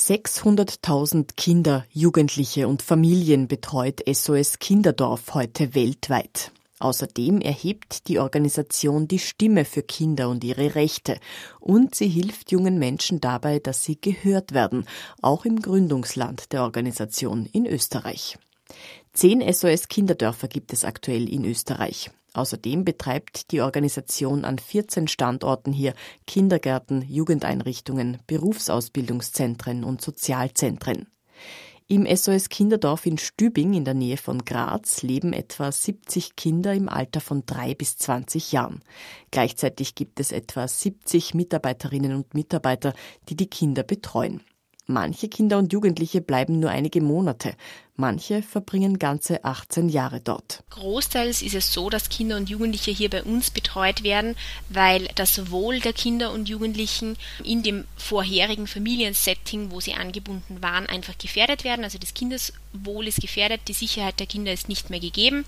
600.000 Kinder, Jugendliche und Familien betreut SOS Kinderdorf heute weltweit. Außerdem erhebt die Organisation die Stimme für Kinder und ihre Rechte und sie hilft jungen Menschen dabei, dass sie gehört werden, auch im Gründungsland der Organisation in Österreich. Zehn SOS Kinderdörfer gibt es aktuell in Österreich. Außerdem betreibt die Organisation an 14 Standorten hier Kindergärten, Jugendeinrichtungen, Berufsausbildungszentren und Sozialzentren. Im SOS Kinderdorf in Stübing in der Nähe von Graz leben etwa 70 Kinder im Alter von drei bis 20 Jahren. Gleichzeitig gibt es etwa 70 Mitarbeiterinnen und Mitarbeiter, die die Kinder betreuen. Manche Kinder und Jugendliche bleiben nur einige Monate, manche verbringen ganze 18 Jahre dort. Großteils ist es so, dass Kinder und Jugendliche hier bei uns betreut werden, weil das Wohl der Kinder und Jugendlichen in dem vorherigen Familiensetting, wo sie angebunden waren, einfach gefährdet werden. Also das Kindeswohl ist gefährdet, die Sicherheit der Kinder ist nicht mehr gegeben.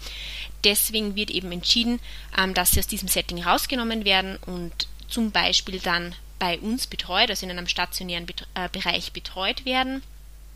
Deswegen wird eben entschieden, ähm, dass sie aus diesem Setting rausgenommen werden und zum Beispiel dann bei uns betreut, also in einem stationären äh, Bereich betreut werden.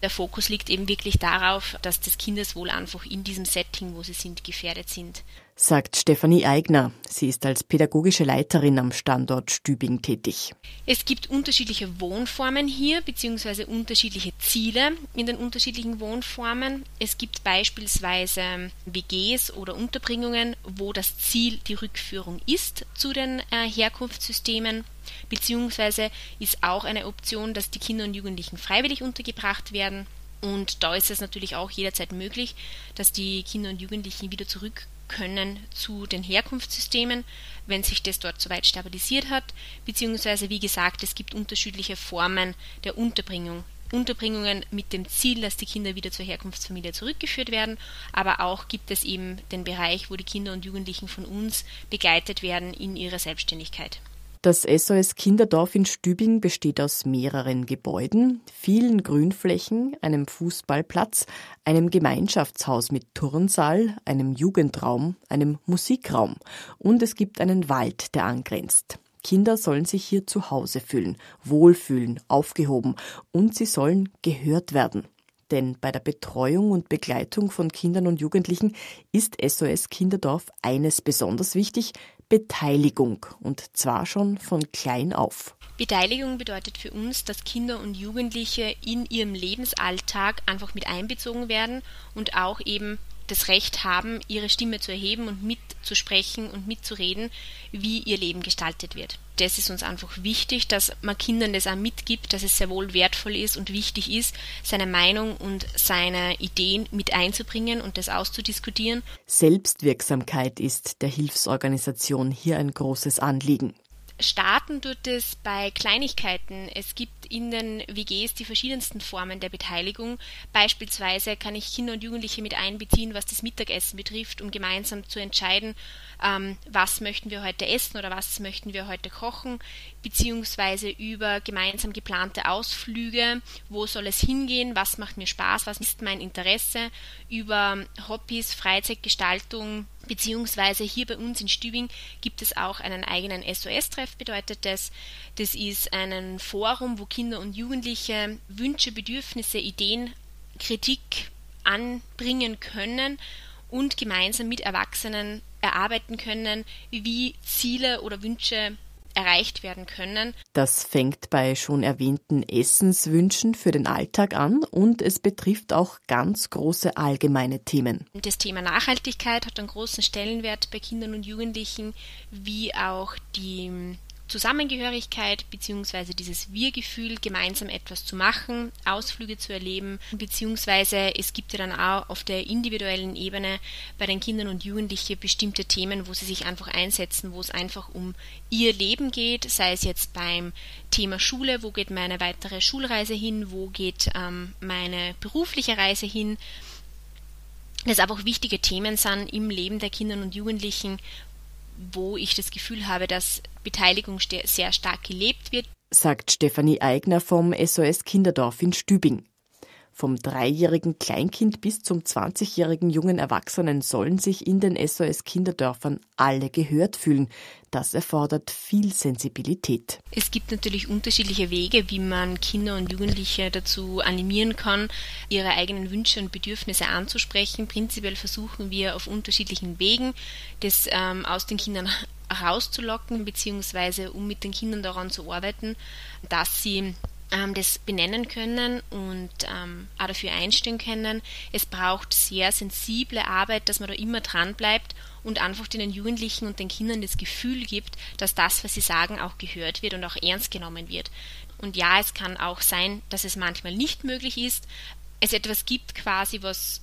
Der Fokus liegt eben wirklich darauf, dass das Kindeswohl einfach in diesem Setting, wo sie sind, gefährdet sind sagt Stefanie Eigner. Sie ist als pädagogische Leiterin am Standort Stübing tätig. Es gibt unterschiedliche Wohnformen hier, beziehungsweise unterschiedliche Ziele in den unterschiedlichen Wohnformen. Es gibt beispielsweise WGs oder Unterbringungen, wo das Ziel die Rückführung ist zu den äh, Herkunftssystemen, beziehungsweise ist auch eine Option, dass die Kinder und Jugendlichen freiwillig untergebracht werden. Und da ist es natürlich auch jederzeit möglich, dass die Kinder und Jugendlichen wieder zurück können zu den Herkunftssystemen, wenn sich das dort soweit stabilisiert hat, beziehungsweise wie gesagt, es gibt unterschiedliche Formen der Unterbringung. Unterbringungen mit dem Ziel, dass die Kinder wieder zur Herkunftsfamilie zurückgeführt werden, aber auch gibt es eben den Bereich, wo die Kinder und Jugendlichen von uns begleitet werden in ihrer Selbstständigkeit. Das SOS Kinderdorf in Stübing besteht aus mehreren Gebäuden, vielen Grünflächen, einem Fußballplatz, einem Gemeinschaftshaus mit Turnsaal, einem Jugendraum, einem Musikraum und es gibt einen Wald, der angrenzt. Kinder sollen sich hier zu Hause fühlen, wohlfühlen, aufgehoben und sie sollen gehört werden. Denn bei der Betreuung und Begleitung von Kindern und Jugendlichen ist SOS Kinderdorf eines besonders wichtig, Beteiligung und zwar schon von klein auf. Beteiligung bedeutet für uns, dass Kinder und Jugendliche in ihrem Lebensalltag einfach mit einbezogen werden und auch eben das Recht haben, ihre Stimme zu erheben und mitzusprechen und mitzureden, wie ihr Leben gestaltet wird. Das ist uns einfach wichtig, dass man Kindern das auch mitgibt, dass es sehr wohl wertvoll ist und wichtig ist, seine Meinung und seine Ideen mit einzubringen und das auszudiskutieren. Selbstwirksamkeit ist der Hilfsorganisation hier ein großes Anliegen. Starten tut es bei Kleinigkeiten. Es gibt in den WGs die verschiedensten Formen der Beteiligung. Beispielsweise kann ich Kinder und Jugendliche mit einbeziehen, was das Mittagessen betrifft, um gemeinsam zu entscheiden, ähm, was möchten wir heute essen oder was möchten wir heute kochen, beziehungsweise über gemeinsam geplante Ausflüge, wo soll es hingehen, was macht mir Spaß, was ist mein Interesse, über Hobbys, Freizeitgestaltung, beziehungsweise hier bei uns in Stübing gibt es auch einen eigenen SOS-Treff, bedeutet das. Das ist ein Forum, wo Kinder und Jugendliche Wünsche, Bedürfnisse, Ideen, Kritik anbringen können und gemeinsam mit Erwachsenen erarbeiten können, wie Ziele oder Wünsche erreicht werden können. Das fängt bei schon erwähnten Essenswünschen für den Alltag an und es betrifft auch ganz große allgemeine Themen. Das Thema Nachhaltigkeit hat einen großen Stellenwert bei Kindern und Jugendlichen, wie auch die Zusammengehörigkeit bzw. dieses Wir-Gefühl, gemeinsam etwas zu machen, Ausflüge zu erleben, beziehungsweise es gibt ja dann auch auf der individuellen Ebene bei den Kindern und Jugendlichen bestimmte Themen, wo sie sich einfach einsetzen, wo es einfach um ihr Leben geht, sei es jetzt beim Thema Schule, wo geht meine weitere Schulreise hin, wo geht ähm, meine berufliche Reise hin, das einfach wichtige Themen sind im Leben der Kinder und Jugendlichen, wo ich das Gefühl habe, dass Beteiligung sehr stark gelebt wird. Sagt Stefanie Eigner vom SOS Kinderdorf in Stübing. Vom dreijährigen Kleinkind bis zum 20-jährigen jungen Erwachsenen sollen sich in den SOS Kinderdörfern alle gehört fühlen. Das erfordert viel Sensibilität. Es gibt natürlich unterschiedliche Wege, wie man Kinder und Jugendliche dazu animieren kann, ihre eigenen Wünsche und Bedürfnisse anzusprechen. Prinzipiell versuchen wir auf unterschiedlichen Wegen, das ähm, aus den Kindern herauszulocken, beziehungsweise um mit den Kindern daran zu arbeiten, dass sie ähm, das benennen können und ähm, auch dafür einstehen können. Es braucht sehr sensible Arbeit, dass man da immer dran bleibt und einfach den Jugendlichen und den Kindern das Gefühl gibt, dass das, was sie sagen, auch gehört wird und auch ernst genommen wird. Und ja, es kann auch sein, dass es manchmal nicht möglich ist, es etwas gibt quasi, was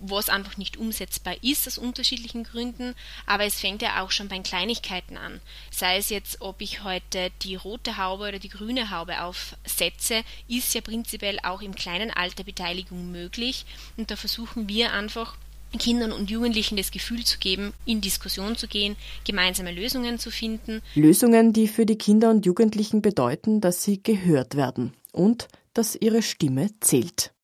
was einfach nicht umsetzbar ist aus unterschiedlichen Gründen, aber es fängt ja auch schon bei Kleinigkeiten an. Sei es jetzt, ob ich heute die rote Haube oder die grüne Haube aufsetze, ist ja prinzipiell auch im kleinen Alter Beteiligung möglich und da versuchen wir einfach Kindern und Jugendlichen das Gefühl zu geben, in Diskussion zu gehen, gemeinsame Lösungen zu finden. Lösungen, die für die Kinder und Jugendlichen bedeuten, dass sie gehört werden und dass ihre Stimme zählt.